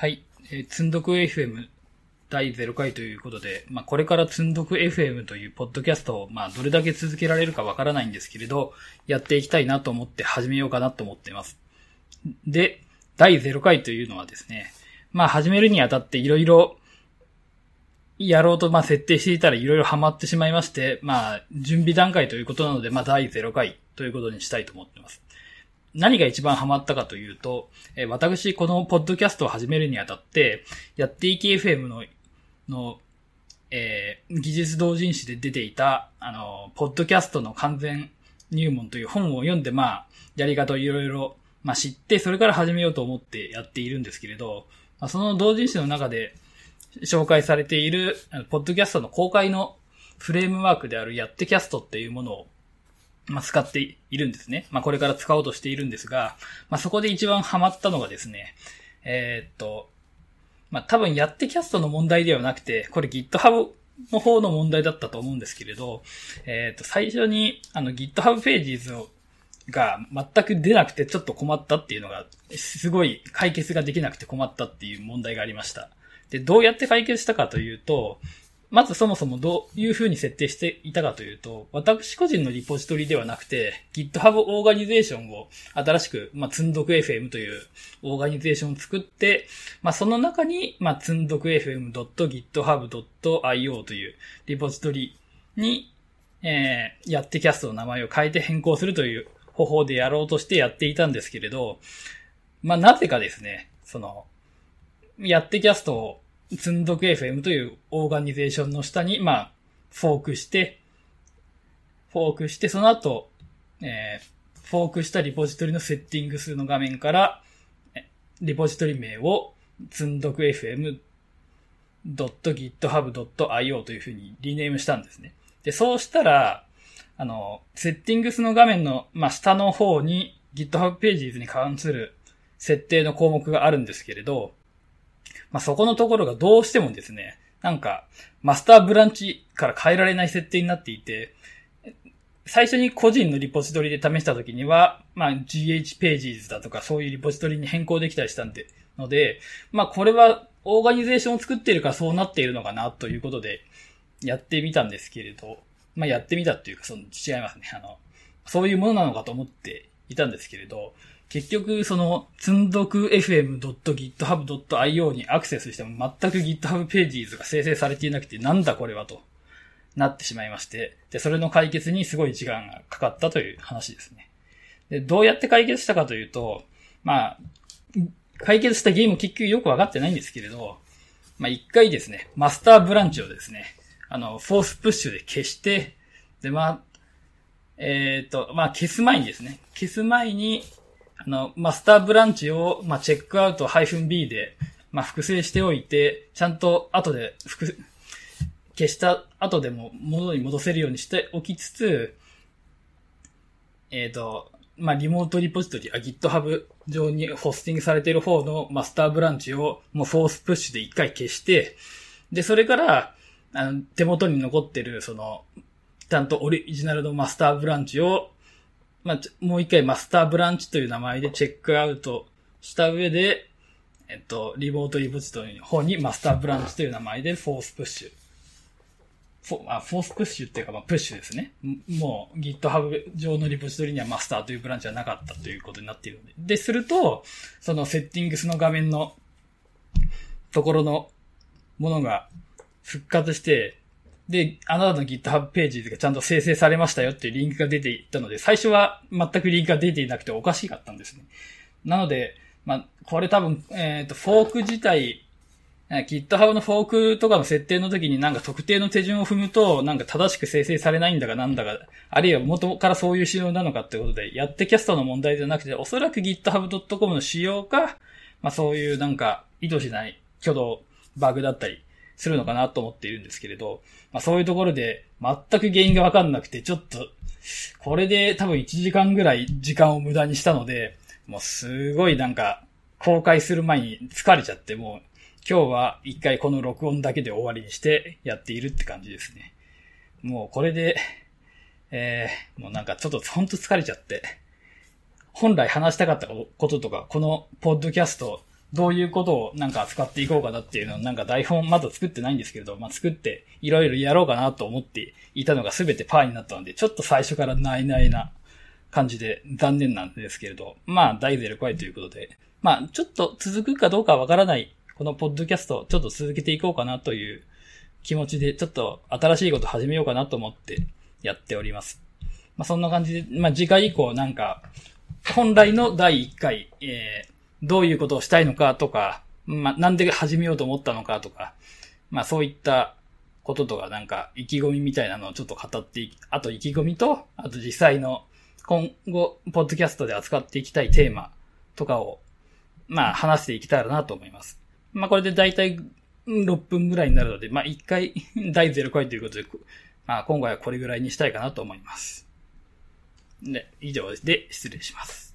はい。えー、つんどく FM 第0回ということで、まあ、これからつんどく FM というポッドキャストを、まあ、どれだけ続けられるかわからないんですけれど、やっていきたいなと思って始めようかなと思っています。で、第0回というのはですね、まあ、始めるにあたっていろいろやろうと、ま、設定していたらいろいろハマってしまいまして、まあ、準備段階ということなので、まあ、第0回ということにしたいと思っています。何が一番ハマったかというと、え私、このポッドキャストを始めるにあたって、やっていき FM の、の、えー、技術同人誌で出ていた、あの、ポッドキャストの完全入門という本を読んで、まあ、やり方をいろいろ、まあ、知って、それから始めようと思ってやっているんですけれど、まあ、その同人誌の中で紹介されている、ポッドキャストの公開のフレームワークであるやってキャストっていうものをまあ、使っているんですね。まあ、これから使おうとしているんですが、まあ、そこで一番ハマったのがですね、えー、っと、まあ、多分やってキャストの問題ではなくて、これ GitHub の方の問題だったと思うんですけれど、えー、っと、最初に、あの GitHub Pages をが全く出なくてちょっと困ったっていうのが、すごい解決ができなくて困ったっていう問題がありました。で、どうやって解決したかというと、まずそもそもどういう風に設定していたかというと、私個人のリポジトリではなくて、GitHub オーガニゼーションを新しく、まあ、つんどく FM というオーガニゼーションを作って、まあ、その中に、まあ、つんどく FM.github.io というリポジトリに、えー、やってキャストの名前を変えて変更するという方法でやろうとしてやっていたんですけれど、まあ、なぜかですね、その、やってキャストをつんどく FM というオーガニゼーションの下に、まあ、フォークして、フォークして、その後、えー、フォークしたリポジトリのセッティング数の画面から、リポジトリ名を、つんどく FM.github.io というふうにリネームしたんですね。で、そうしたら、あの、セッティングスの画面の、まあ、下の方に GitHub Pages に関する設定の項目があるんですけれど、まあ、そこのところがどうしてもですね、なんか、マスターブランチから変えられない設定になっていて、最初に個人のリポジトリで試した時には、まあ、GH ページズだとかそういうリポジトリに変更できたりしたんで、ので、まあ、これはオーガニゼーションを作っているからそうなっているのかなということで、やってみたんですけれど、まあ、やってみたっていうか、その、違いますね。あの、そういうものなのかと思っていたんですけれど、結局、その、つんどく fm.github.io にアクセスしても全く GitHub Pages が生成されていなくて、なんだこれはとなってしまいまして、で、それの解決にすごい時間がかかったという話ですね。で、どうやって解決したかというと、まあ、解決したゲーム結局よくわかってないんですけれど、まあ一回ですね、マスターブランチをですね、あの、フォースプッシュで消して、で、まあ、えっ、ー、と、まあ消す前にですね、消す前に、あの、マスターブランチを、まあ、チェックアウト -b で、まあ、複製しておいて、ちゃんと後で複、消した後でも元に戻せるようにしておきつつ、えっ、ー、と、まあ、リモートリポジトリ、あ、GitHub 上にホスティングされている方のマスターブランチをもうフォースプッシュで一回消して、で、それから、あの、手元に残ってる、その、ちゃんとオリジナルのマスターブランチをまあ、もう一回マスターブランチという名前でチェックアウトした上で、えっと、リモートリポジトリの方にマスターブランチという名前でフォースプッシュ。フォあフォースプッシュっていうか、まあ、プッシュですね。もう GitHub 上のリポジトリにはマスターというブランチはなかったということになっているので。で、すると、そのセッティングスの画面のところのものが復活して、で、あなたの GitHub ページがちゃんと生成されましたよっていうリンクが出ていたので、最初は全くリンクが出ていなくておかしかったんですね。なので、まあ、これ多分、えっ、ー、と、フォーク自体、GitHub のフォークとかの設定の時になんか特定の手順を踏むと、なんか正しく生成されないんだかなんだか、あるいは元からそういう仕様なのかってことで、やってキャストの問題じゃなくて、おそらく github.com の仕様か、まあそういうなんか意図しない挙動、バグだったり、するのかなと思っているんですけれど、まあそういうところで全く原因がわかんなくて、ちょっと、これで多分1時間ぐらい時間を無駄にしたので、もうすごいなんか、公開する前に疲れちゃって、もう今日は一回この録音だけで終わりにしてやっているって感じですね。もうこれで、えー、もうなんかちょっとほんと疲れちゃって、本来話したかったこととか、このポッドキャストどういうことをなんか扱っていこうかなっていうのをなんか台本まだ作ってないんですけれど、まあ、作っていろいろやろうかなと思っていたのが全てパーになったので、ちょっと最初からないないな感じで残念なんですけれど、まあ、大ゼロ怖いということで、まあ、ちょっと続くかどうかわからない、このポッドキャストをちょっと続けていこうかなという気持ちで、ちょっと新しいこと始めようかなと思ってやっております。まあ、そんな感じで、まあ、次回以降なんか、本来の第1回、えー、どういうことをしたいのかとか、まあ、なんで始めようと思ったのかとか、まあそういったこととかなんか意気込みみたいなのをちょっと語っていあと意気込みと、あと実際の今後、ポッドキャストで扱っていきたいテーマとかを、まあ話していけたらなと思います。まあこれでだいたい6分ぐらいになるので、まあ1回 第0回ということで、まあ今回はこれぐらいにしたいかなと思います。で、以上で失礼します。